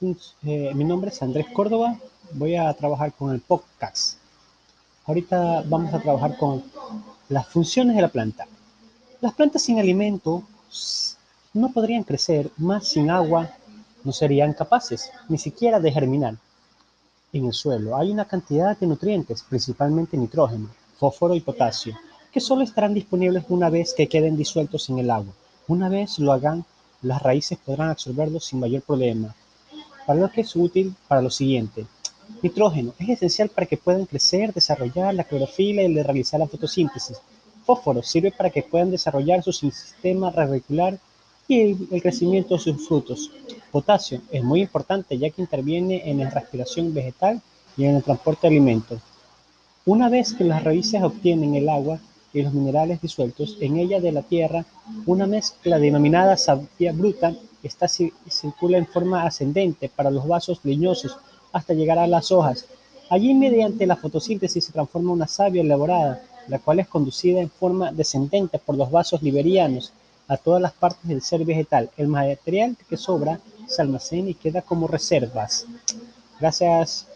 Eh, mi nombre es Andrés Córdoba, voy a trabajar con el podcast. Ahorita vamos a trabajar con las funciones de la planta. Las plantas sin alimento no podrían crecer, más sin agua no serían capaces ni siquiera de germinar. En el suelo hay una cantidad de nutrientes, principalmente nitrógeno, fósforo y potasio, que solo estarán disponibles una vez que queden disueltos en el agua. Una vez lo hagan, las raíces podrán absorberlos sin mayor problema para lo que es útil para lo siguiente. Nitrógeno es esencial para que puedan crecer, desarrollar la clorofila y realizar la fotosíntesis. Fósforo sirve para que puedan desarrollar su sistema radicular y el crecimiento de sus frutos. Potasio es muy importante ya que interviene en la respiración vegetal y en el transporte de alimentos. Una vez que las raíces obtienen el agua y los minerales disueltos en ella de la tierra, una mezcla denominada savia bruta esta circula en forma ascendente para los vasos leñosos hasta llegar a las hojas. Allí, mediante la fotosíntesis, se transforma una savia elaborada, la cual es conducida en forma descendente por los vasos liberianos a todas las partes del ser vegetal. El material que sobra se almacena y queda como reservas. Gracias.